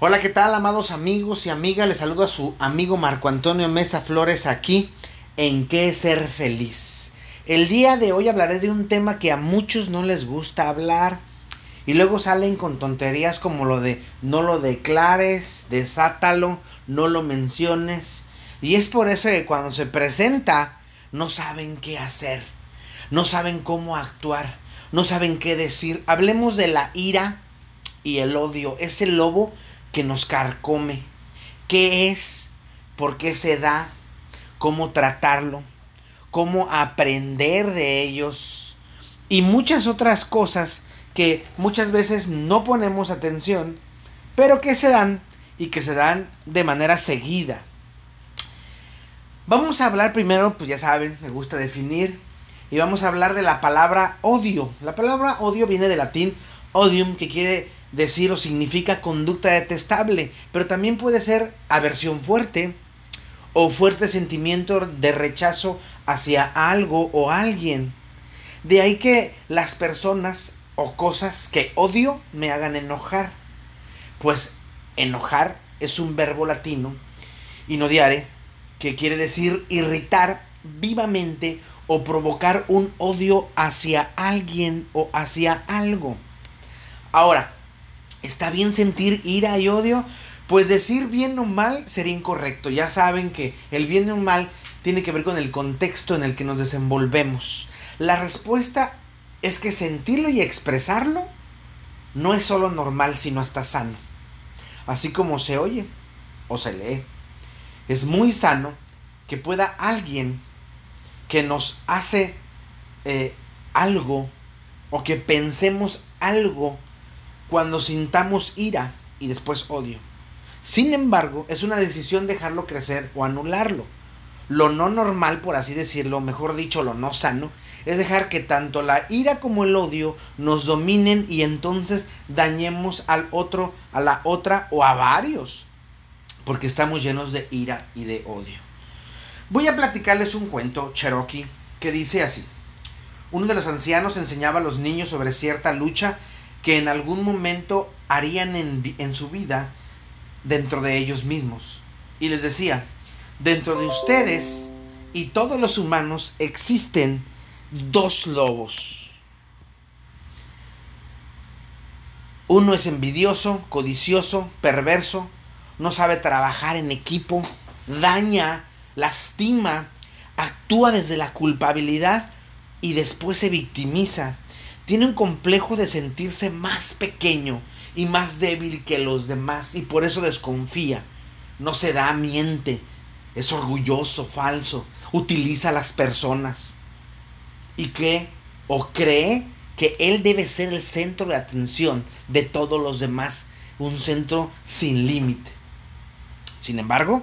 Hola, ¿qué tal, amados amigos y amigas? Les saludo a su amigo Marco Antonio Mesa Flores aquí en Qué Ser Feliz. El día de hoy hablaré de un tema que a muchos no les gusta hablar y luego salen con tonterías como lo de no lo declares, desátalo, no lo menciones. Y es por eso que cuando se presenta no saben qué hacer, no saben cómo actuar, no saben qué decir. Hablemos de la ira y el odio, ese lobo que nos carcome. ¿Qué es? ¿Por qué se da? ¿Cómo tratarlo? ¿Cómo aprender de ellos? Y muchas otras cosas que muchas veces no ponemos atención, pero que se dan y que se dan de manera seguida. Vamos a hablar primero, pues ya saben, me gusta definir, y vamos a hablar de la palabra odio. La palabra odio viene del latín odium, que quiere decir o significa conducta detestable, pero también puede ser aversión fuerte o fuerte sentimiento de rechazo hacia algo o alguien. De ahí que las personas o cosas que odio me hagan enojar. Pues enojar es un verbo latino, inodiare, que quiere decir irritar vivamente o provocar un odio hacia alguien o hacia algo. Ahora, ¿Está bien sentir ira y odio? Pues decir bien o mal sería incorrecto. Ya saben que el bien o mal tiene que ver con el contexto en el que nos desenvolvemos. La respuesta es que sentirlo y expresarlo no es solo normal, sino hasta sano. Así como se oye o se lee. Es muy sano que pueda alguien que nos hace eh, algo o que pensemos algo cuando sintamos ira y después odio. Sin embargo, es una decisión dejarlo crecer o anularlo. Lo no normal, por así decirlo, mejor dicho, lo no sano, es dejar que tanto la ira como el odio nos dominen y entonces dañemos al otro, a la otra o a varios. Porque estamos llenos de ira y de odio. Voy a platicarles un cuento cherokee que dice así. Uno de los ancianos enseñaba a los niños sobre cierta lucha que en algún momento harían en, su vida dentro de ellos mismos. Y les decía, dentro de ustedes y todos los humanos existen dos lobos. Uno es envidioso, codicioso, perverso, no sabe trabajar en equipo, daña, lastima, actúa desde la culpabilidad y después se victimiza tiene un complejo de sentirse más pequeño y más débil que los demás y por eso desconfía. No se da, miente, es orgulloso, falso, utiliza a las personas. Y que, o cree que él debe ser el centro de atención de todos los demás, un centro sin límite. Sin embargo,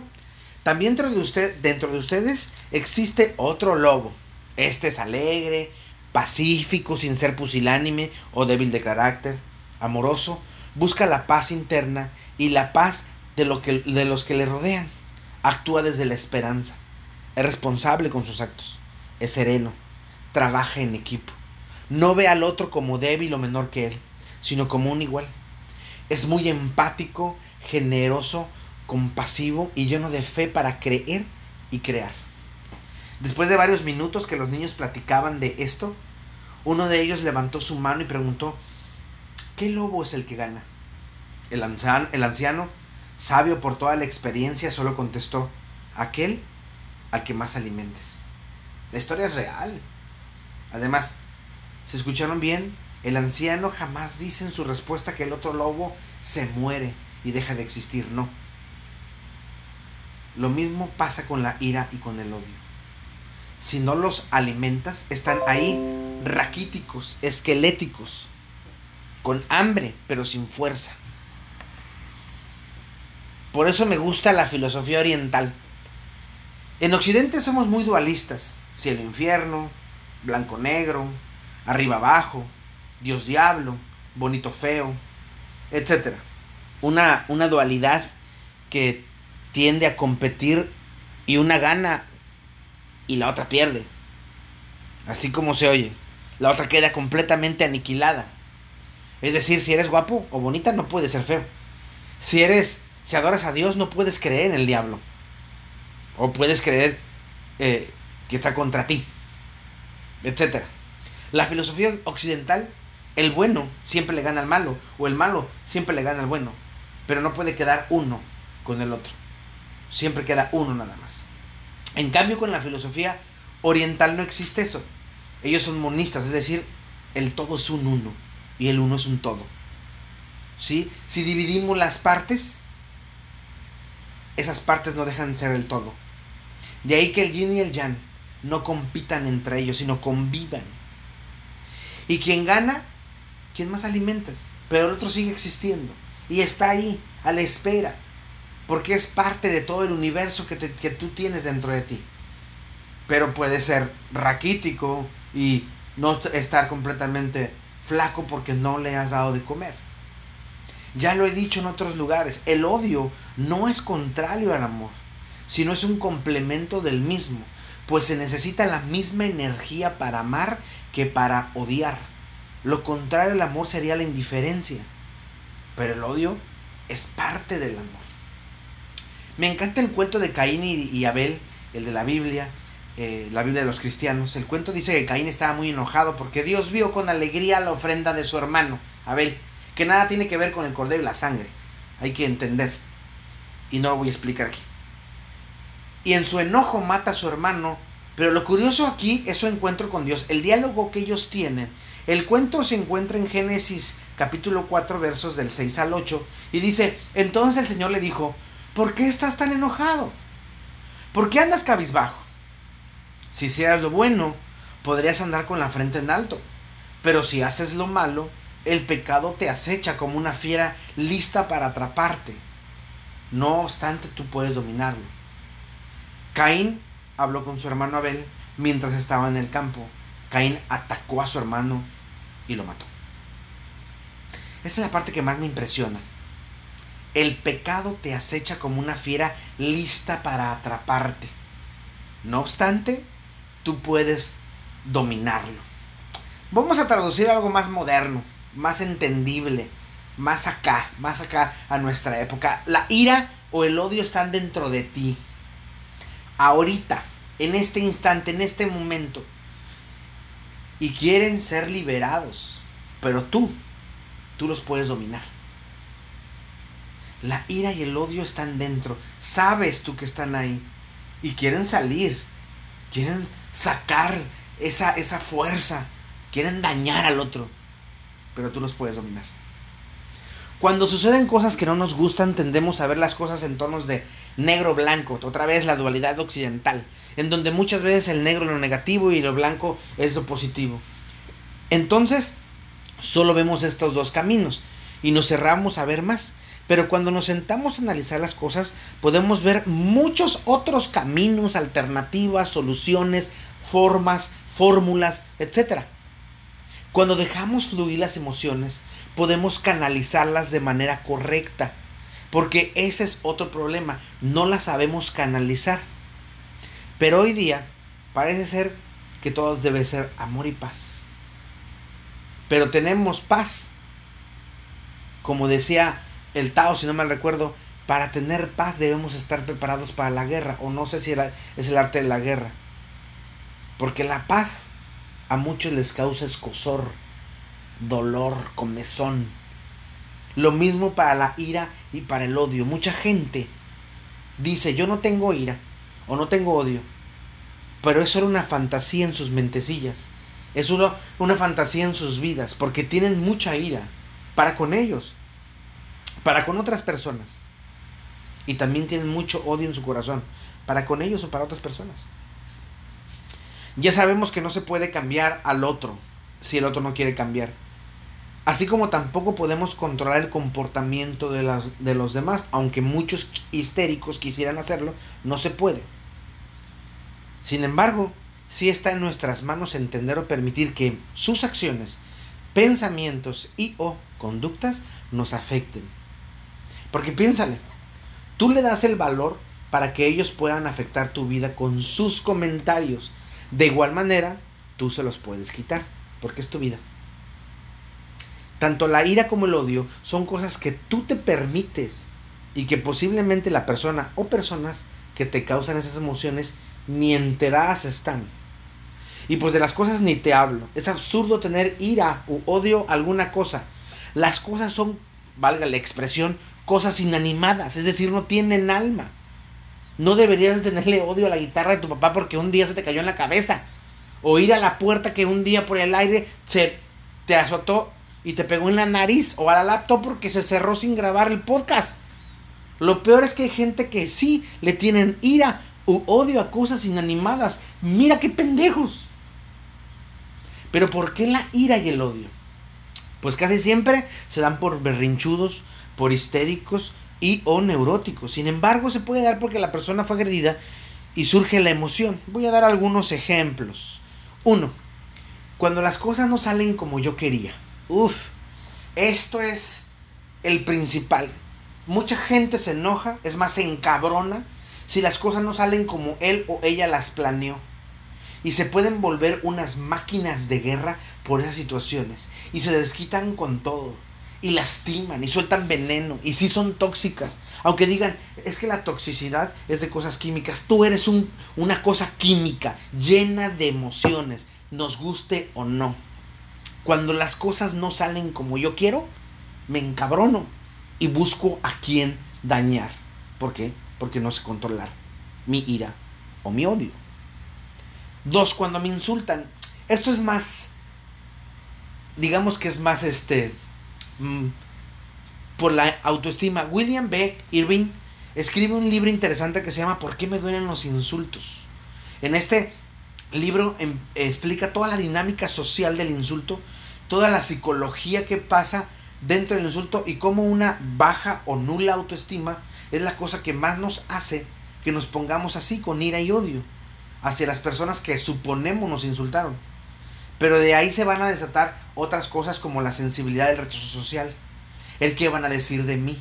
también dentro de, usted, dentro de ustedes existe otro lobo. Este es alegre, pacífico sin ser pusilánime o débil de carácter, amoroso, busca la paz interna y la paz de, lo que, de los que le rodean. Actúa desde la esperanza, es responsable con sus actos, es sereno, trabaja en equipo, no ve al otro como débil o menor que él, sino como un igual. Es muy empático, generoso, compasivo y lleno de fe para creer y crear. Después de varios minutos que los niños platicaban de esto, uno de ellos levantó su mano y preguntó, ¿qué lobo es el que gana? El anciano, sabio por toda la experiencia, solo contestó, aquel al que más alimentes. La historia es real. Además, ¿se escucharon bien? El anciano jamás dice en su respuesta que el otro lobo se muere y deja de existir, no. Lo mismo pasa con la ira y con el odio si no los alimentas, están ahí raquíticos, esqueléticos, con hambre, pero sin fuerza. Por eso me gusta la filosofía oriental. En Occidente somos muy dualistas, cielo infierno, blanco negro, arriba abajo, Dios diablo, bonito feo, etc. Una, una dualidad que tiende a competir y una gana y la otra pierde. Así como se oye. La otra queda completamente aniquilada. Es decir, si eres guapo o bonita no puedes ser feo. Si eres, si adoras a Dios, no puedes creer en el diablo. O puedes creer eh, que está contra ti. Etcétera. La filosofía occidental, el bueno siempre le gana al malo. O el malo siempre le gana al bueno. Pero no puede quedar uno con el otro. Siempre queda uno nada más. En cambio, con la filosofía oriental no existe eso. Ellos son monistas, es decir, el todo es un uno y el uno es un todo. ¿Sí? Si dividimos las partes, esas partes no dejan de ser el todo. De ahí que el yin y el yang no compitan entre ellos, sino convivan. Y quien gana, quien más alimentas. Pero el otro sigue existiendo. Y está ahí, a la espera. Porque es parte de todo el universo que, que tú tienes dentro de ti. Pero puede ser raquítico y no estar completamente flaco porque no le has dado de comer. Ya lo he dicho en otros lugares, el odio no es contrario al amor, sino es un complemento del mismo, pues se necesita la misma energía para amar que para odiar. Lo contrario al amor sería la indiferencia, pero el odio es parte del amor. Me encanta el cuento de Caín y, Abel, el de la Biblia, eh, la Biblia de los cristianos. El cuento dice que Caín estaba muy enojado porque Dios vio con alegría la ofrenda de su hermano, Abel, que nada tiene que ver con el cordero y la sangre. Hay que entender. Y no lo voy a explicar aquí. Y en su enojo mata a su hermano. Pero lo curioso aquí es su encuentro con Dios, el diálogo que ellos tienen. El cuento se encuentra en Génesis capítulo 4 versos del 6 al 8 y dice, entonces el Señor le dijo, ¿por qué estás tan enojado? ¿Por qué andas cabizbajo? Si hicieras lo bueno, podrías andar con la frente en alto. Pero si haces lo malo, el pecado te acecha como una fiera lista para atraparte. No obstante, tú puedes dominarlo. Caín habló con su hermano Abel mientras estaba en el campo. Caín atacó a su hermano y lo mató. Esta es la parte que más me impresiona. El pecado te acecha como una fiera lista para atraparte. No obstante, tú puedes dominarlo. Vamos a traducir algo más moderno, más entendible, más acá, más acá a nuestra época. La ira o el odio están dentro de ti. Ahorita, en este instante, en este momento. Y quieren ser liberados. Pero tú, tú los puedes dominar. La ira y el odio están dentro. Sabes tú que están ahí. Y quieren salir. Quieren sacar esa, esa fuerza. Quieren dañar al otro. Pero tú los puedes dominar. Cuando suceden cosas que no nos gustan, tendemos a ver las cosas en tonos de negro-blanco. Otra vez la dualidad occidental. En donde muchas veces el negro es lo negativo y lo blanco es lo positivo. Entonces, solo vemos estos dos caminos. Y nos cerramos a ver más. Pero cuando nos sentamos a analizar las cosas, podemos ver muchos otros caminos, alternativas, soluciones, formas, fórmulas, etc. Cuando dejamos fluir las emociones, podemos canalizarlas de manera correcta. Porque ese es otro problema, no las sabemos canalizar. Pero hoy día parece ser que todo debe ser amor y paz. Pero tenemos paz. Como decía el Tao, si no mal recuerdo, para tener paz debemos estar preparados para la guerra. O no sé si es el arte de la guerra. Porque la paz a muchos les causa escosor, dolor, comezón. Lo mismo para la ira y para el odio. Mucha gente dice, yo no tengo ira o no tengo odio. Pero eso era una fantasía en sus mentecillas. Es una, una fantasía en sus vidas. Porque tienen mucha ira para con ellos para con otras personas. Y también tienen mucho odio en su corazón, para con ellos o para otras personas. Ya sabemos que no se puede cambiar al otro si el otro no quiere cambiar. Así como tampoco podemos controlar el comportamiento de, de los demás, aunque muchos histéricos quisieran hacerlo, no se puede. Sin embargo, sí está en nuestras manos entender o permitir que sus acciones, pensamientos y o conductas nos afecten porque piénsale, tú le das el valor para que ellos puedan afectar tu vida con sus comentarios. De igual manera, tú se los puedes quitar, porque es tu vida. Tanto la ira como el odio son cosas que tú te permites y que posiblemente la persona o personas que te causan esas emociones ni enteradas están. Y pues de las cosas ni te hablo. Es absurdo tener ira u odio a alguna cosa. Las cosas son, valga la expresión, cosas inanimadas, es decir, no tienen alma. No deberías tenerle odio a la guitarra de tu papá porque un día se te cayó en la cabeza. O ir a la puerta que un día por el aire se te azotó y te pegó en la nariz. O a la laptop porque se cerró sin grabar el podcast. Lo peor es que hay gente que sí le tienen ira u odio a cosas inanimadas. Mira qué pendejos. Pero ¿por qué la ira y el odio? Pues casi siempre se dan por berrinchudos, por histéricos y o neuróticos. Sin embargo, se puede dar porque la persona fue agredida y surge la emoción. Voy a dar algunos ejemplos. Uno, cuando las cosas no salen como yo quería. Uf, esto es el principal. Mucha gente se enoja, es más, se encabrona si las cosas no salen como él o ella las planeó. Y se pueden volver unas máquinas de guerra por esas situaciones. Y se desquitan con todo. Y lastiman y sueltan veneno. Y sí son tóxicas. Aunque digan, es que la toxicidad es de cosas químicas. Tú eres un, una cosa química llena de emociones. Nos guste o no. Cuando las cosas no salen como yo quiero, me encabrono. Y busco a quién dañar. ¿Por qué? Porque no sé controlar mi ira o mi odio. Dos, cuando me insultan. Esto es más, digamos que es más este, mm, por la autoestima. William B. Irving escribe un libro interesante que se llama ¿Por qué me duelen los insultos? En este libro em, explica toda la dinámica social del insulto, toda la psicología que pasa dentro del insulto y cómo una baja o nula autoestima es la cosa que más nos hace que nos pongamos así con ira y odio hacia las personas que suponemos nos insultaron. Pero de ahí se van a desatar otras cosas como la sensibilidad del rechazo social, el que van a decir de mí.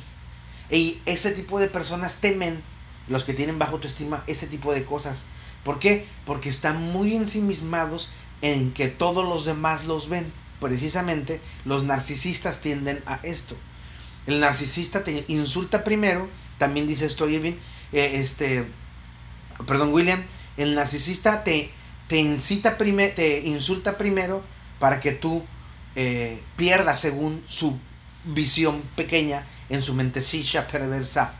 Y ese tipo de personas temen, los que tienen bajo autoestima, ese tipo de cosas. ¿Por qué? Porque están muy ensimismados en que todos los demás los ven. Precisamente los narcisistas tienden a esto. El narcisista te insulta primero, también dice esto Irving, eh, este, perdón William, el narcisista te, te incita te insulta primero para que tú eh, pierdas según su visión pequeña en su mentecilla perversa.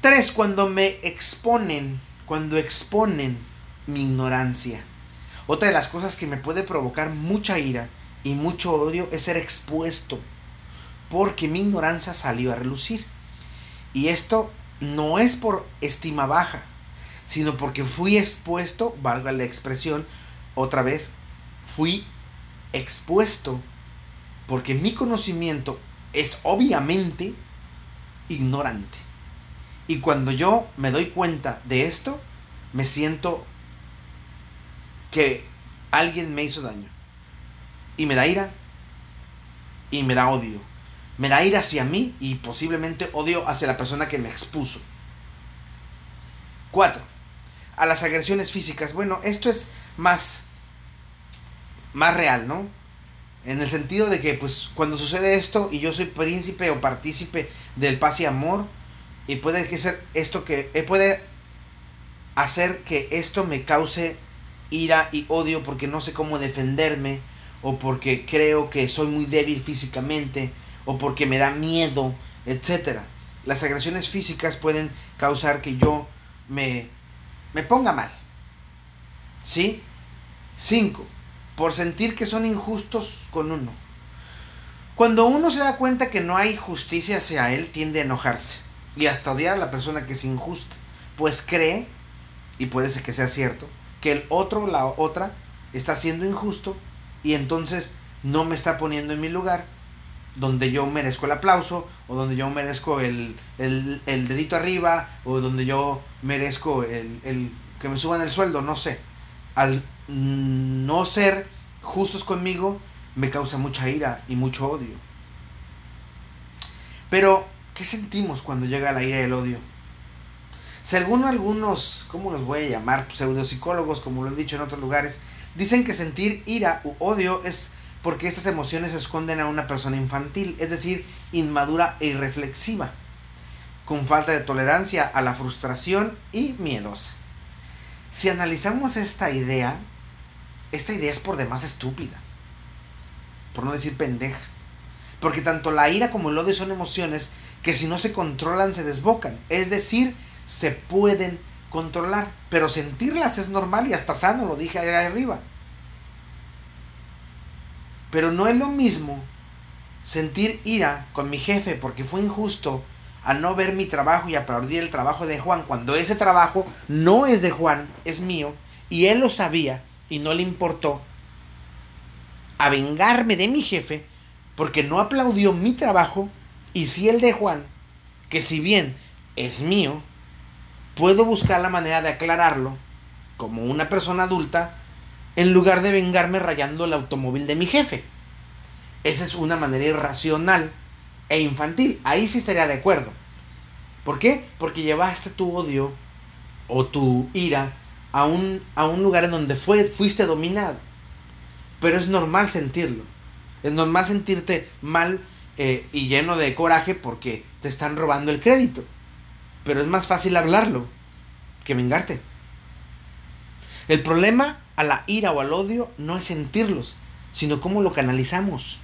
Tres, cuando me exponen, cuando exponen mi ignorancia. Otra de las cosas que me puede provocar mucha ira y mucho odio es ser expuesto, porque mi ignorancia salió a relucir. Y esto no es por estima baja, sino porque fui expuesto, valga la expresión, otra vez, fui expuesto porque mi conocimiento es obviamente ignorante. Y cuando yo me doy cuenta de esto, me siento que alguien me hizo daño. Y me da ira y me da odio. Me da ira hacia mí y posiblemente odio hacia la persona que me expuso. 4 a las agresiones físicas. Bueno, esto es más, más real, ¿no? En el sentido de que, pues, cuando sucede esto y yo soy príncipe o partícipe del paz y amor, y puede que ser esto que eh, puede hacer que esto me cause ira y odio porque no sé cómo defenderme, o porque creo que soy muy débil físicamente, o porque me da miedo, etc. Las agresiones físicas pueden causar que yo me me ponga mal. ¿Sí? Cinco, por sentir que son injustos con uno. Cuando uno se da cuenta que no hay justicia hacia él, tiende a enojarse y hasta odiar a la persona que es injusta, pues cree, y puede ser que sea cierto, que el otro o la otra está siendo injusto y entonces no me está poniendo en mi lugar donde yo merezco el aplauso o donde yo merezco el, dedito arriba o donde yo merezco el, que me suban el sueldo, no sé. Al no ser justos conmigo me causa mucha ira y mucho odio. Pero, ¿qué sentimos cuando llega la ira y el odio? Según algunos, ¿cómo los voy a llamar? Pseudopsicólogos, como lo he dicho en otros lugares, dicen que sentir ira u odio es porque estas emociones esconden a una persona infantil, es decir, inmadura e irreflexiva, con falta de tolerancia a la frustración y miedosa. Si analizamos esta idea, esta idea es por demás estúpida, por no decir pendeja, porque tanto la ira como el odio son emociones que si no se controlan se desbocan, es decir, se pueden controlar, pero sentirlas es normal y hasta sano, lo dije ahí arriba. Pero no es lo mismo sentir ira con mi jefe porque fue injusto a no ver mi trabajo y aplaudir el trabajo de Juan cuando ese trabajo no es de Juan, es mío, y él lo sabía y no le importó a vengarme de mi jefe porque no aplaudió mi trabajo y si el de Juan, que si bien es mío, puedo buscar la manera de aclararlo como una persona adulta en lugar de vengarme rayando el automóvil de mi jefe. Esa es una manera irracional e infantil. Ahí sí estaría de acuerdo. ¿Por qué? Porque llevaste tu odio o tu ira a un, a un lugar en donde fuiste dominado. Pero es normal sentirlo. Es normal sentirte mal eh, y lleno de coraje porque te están robando el crédito. Pero es más fácil hablarlo que vengarte. El problema a la ira o al odio no es sentirlos, sino cómo lo canalizamos.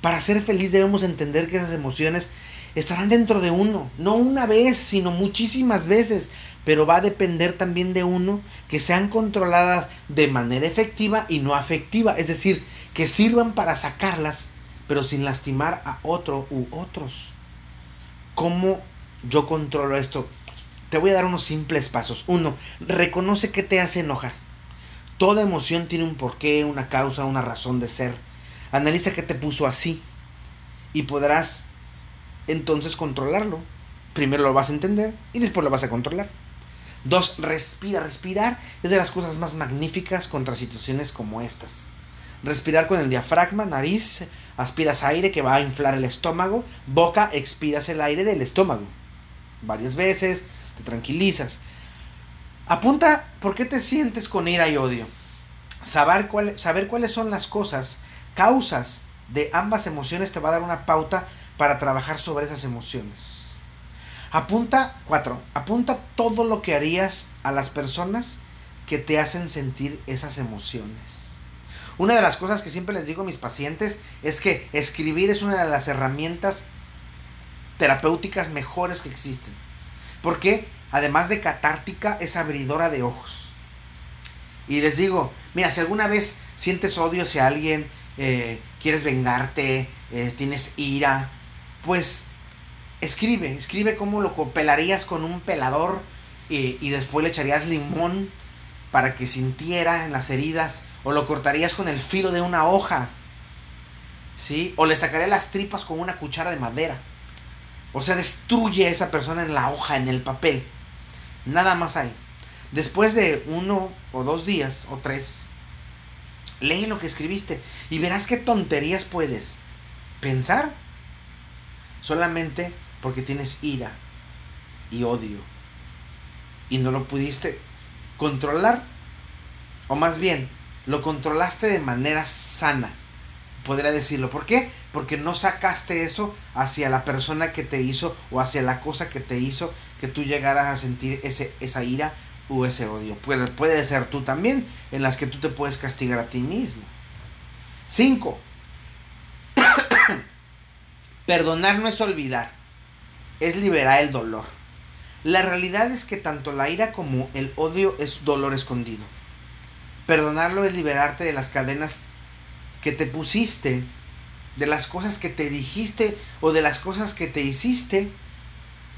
Para ser feliz debemos entender que esas emociones estarán dentro de uno, no una vez, sino muchísimas veces, pero va a depender también de uno que sean controladas de manera efectiva y no afectiva, es decir, que sirvan para sacarlas, pero sin lastimar a otro u otros. ¿Cómo yo controlo esto? Te voy a dar unos simples pasos. Uno, reconoce que te hace enojar. Toda emoción tiene un porqué, una causa, una razón de ser. Analiza qué te puso así y podrás entonces controlarlo. Primero lo vas a entender y después lo vas a controlar. Dos, respira. Respirar es de las cosas más magníficas contra situaciones como estas. Respirar con el diafragma, nariz, aspiras aire que va a inflar el estómago, boca, expiras el aire del estómago. Varias veces, te tranquilizas. Apunta por qué te sientes con ira y odio. Saber, saber cuáles son las cosas, causas de ambas emociones te va a dar una pauta para trabajar sobre esas emociones. Apunta, cuatro, apunta todo lo que harías a las personas que te hacen sentir esas emociones. Una de las cosas que siempre les digo a mis pacientes es que escribir es una de las herramientas terapéuticas mejores que existen. Porque además de catártica es abridora de ojos. Y les digo, mira, si alguna vez sientes odio hacia alguien, eh, quieres vengarte, eh, tienes ira, pues escribe, escribe cómo lo pelarías con un pelador y después le echarías limón para que sintiera en las heridas o lo cortarías con el filo de una hoja. ¿Sí? O le sacaría las tripas con una cuchara de madera. O sea, destruye a esa persona en la hoja, en el papel. Nada más hay. Después de uno o dos días o tres, lee lo que escribiste y verás qué tonterías puedes pensar solamente porque tienes ira y odio y no lo pudiste controlar o más bien lo controlaste de manera sana podría decirlo ¿por qué? porque no sacaste eso hacia la persona que te hizo o hacia la cosa que te hizo que tú llegaras a sentir ese, esa ira o ese odio puede, puede ser tú también en las que tú te puedes castigar a ti mismo 5 Perdonar no es olvidar, es liberar el dolor. La realidad es que tanto la ira como el odio es dolor escondido. Perdonarlo es liberarte de las cadenas que te pusiste, de las cosas que te dijiste o de las cosas que te hiciste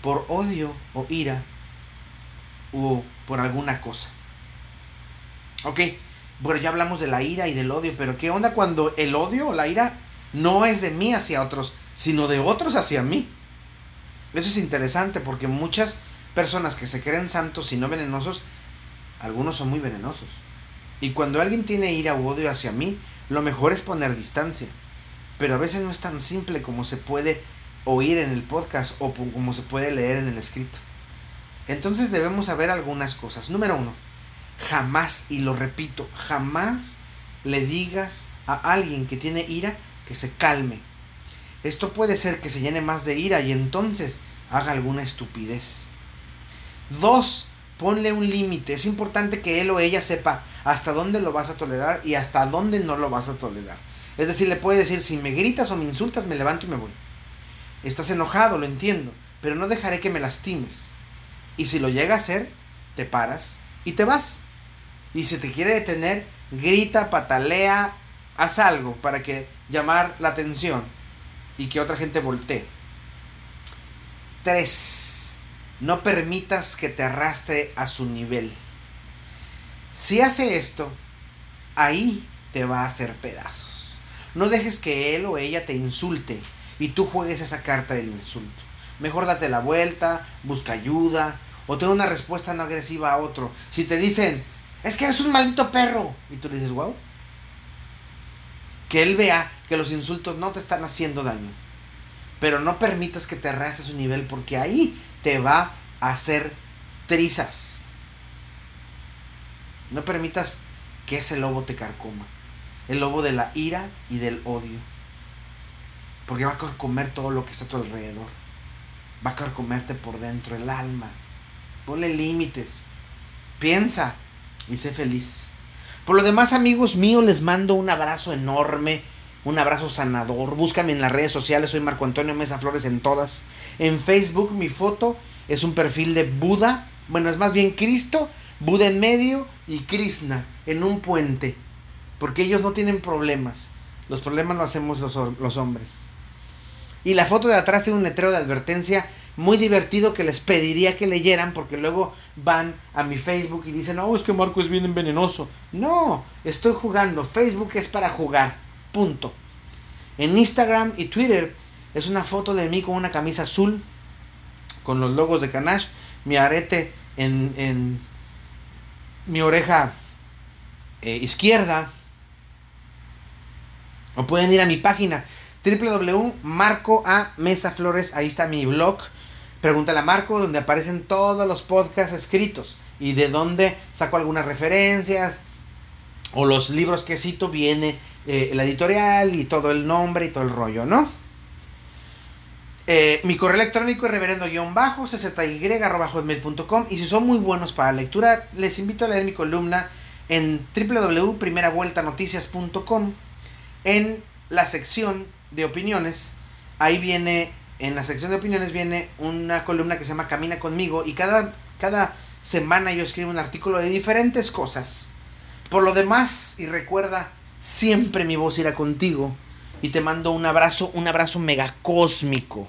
por odio o ira o por alguna cosa. Ok, bueno, ya hablamos de la ira y del odio, pero ¿qué onda cuando el odio o la ira no es de mí hacia otros, sino de otros hacia mí. Eso es interesante porque muchas personas que se creen santos y no venenosos, algunos son muy venenosos. Y cuando alguien tiene ira o odio hacia mí, lo mejor es poner distancia. Pero a veces no es tan simple como se puede oír en el podcast o como se puede leer en el escrito. Entonces debemos saber algunas cosas. Número uno, jamás, y lo repito, jamás le digas a alguien que tiene ira que se calme. Esto puede ser que se llene más de ira y entonces haga alguna estupidez. Dos, ponle un límite. Es importante que él o ella sepa hasta dónde lo vas a tolerar y hasta dónde no lo vas a tolerar. Es decir, le puede decir, si me gritas o me insultas, me levanto y me voy. Estás enojado, lo entiendo, pero no dejaré que me lastimes. Y si lo llega a hacer, te paras y te vas. Y si te quiere detener, grita, patalea, haz algo para que llamar la atención y que otra gente voltee. 3. No permitas que te arrastre a su nivel. Si hace esto, ahí te va a hacer pedazos. No dejes que él o ella te insulte y tú juegues esa carta del insulto. Mejor date la vuelta, busca ayuda o ten una respuesta no agresiva a otro. Si te dicen, es que eres un maldito perro, y tú le dices, wow, que él vea que los insultos no te están haciendo daño. Pero no permitas que te arrastres su nivel porque ahí te va a hacer trizas. No permitas que ese lobo te carcoma. El lobo de la ira y del odio. Porque va a comer todo lo que está a tu alrededor. Va a comerte por dentro el alma. Ponle límites. Piensa y sé feliz. Por lo demás, amigos míos, les mando un abrazo enorme. Un abrazo sanador. Búscame en las redes sociales. Soy Marco Antonio Mesa Flores en todas. En Facebook mi foto es un perfil de Buda. Bueno, es más bien Cristo, Buda en medio y Krishna en un puente. Porque ellos no tienen problemas. Los problemas lo hacemos los, los hombres. Y la foto de atrás tiene un letrero de advertencia muy divertido que les pediría que leyeran porque luego van a mi Facebook y dicen, oh, es que Marco es bien venenoso. No, estoy jugando. Facebook es para jugar. Punto. En Instagram y Twitter es una foto de mí con una camisa azul, con los logos de Canash, mi arete en, en mi oreja eh, izquierda. O pueden ir a mi página www.marco a Mesa Flores, ahí está mi blog Pregúntale a Marco, donde aparecen todos los podcasts escritos y de dónde saco algunas referencias o los libros que cito viene eh, la editorial y todo el nombre y todo el rollo, ¿no? Eh, mi correo electrónico es reverendo-bajo czy.com y si son muy buenos para lectura, les invito a leer mi columna en www.primeravueltanoticias.com en la sección de opiniones. Ahí viene en la sección de opiniones viene una columna que se llama Camina conmigo y cada, cada semana yo escribo un artículo de diferentes cosas. Por lo demás, y recuerda, siempre mi voz irá contigo y te mando un abrazo, un abrazo megacósmico.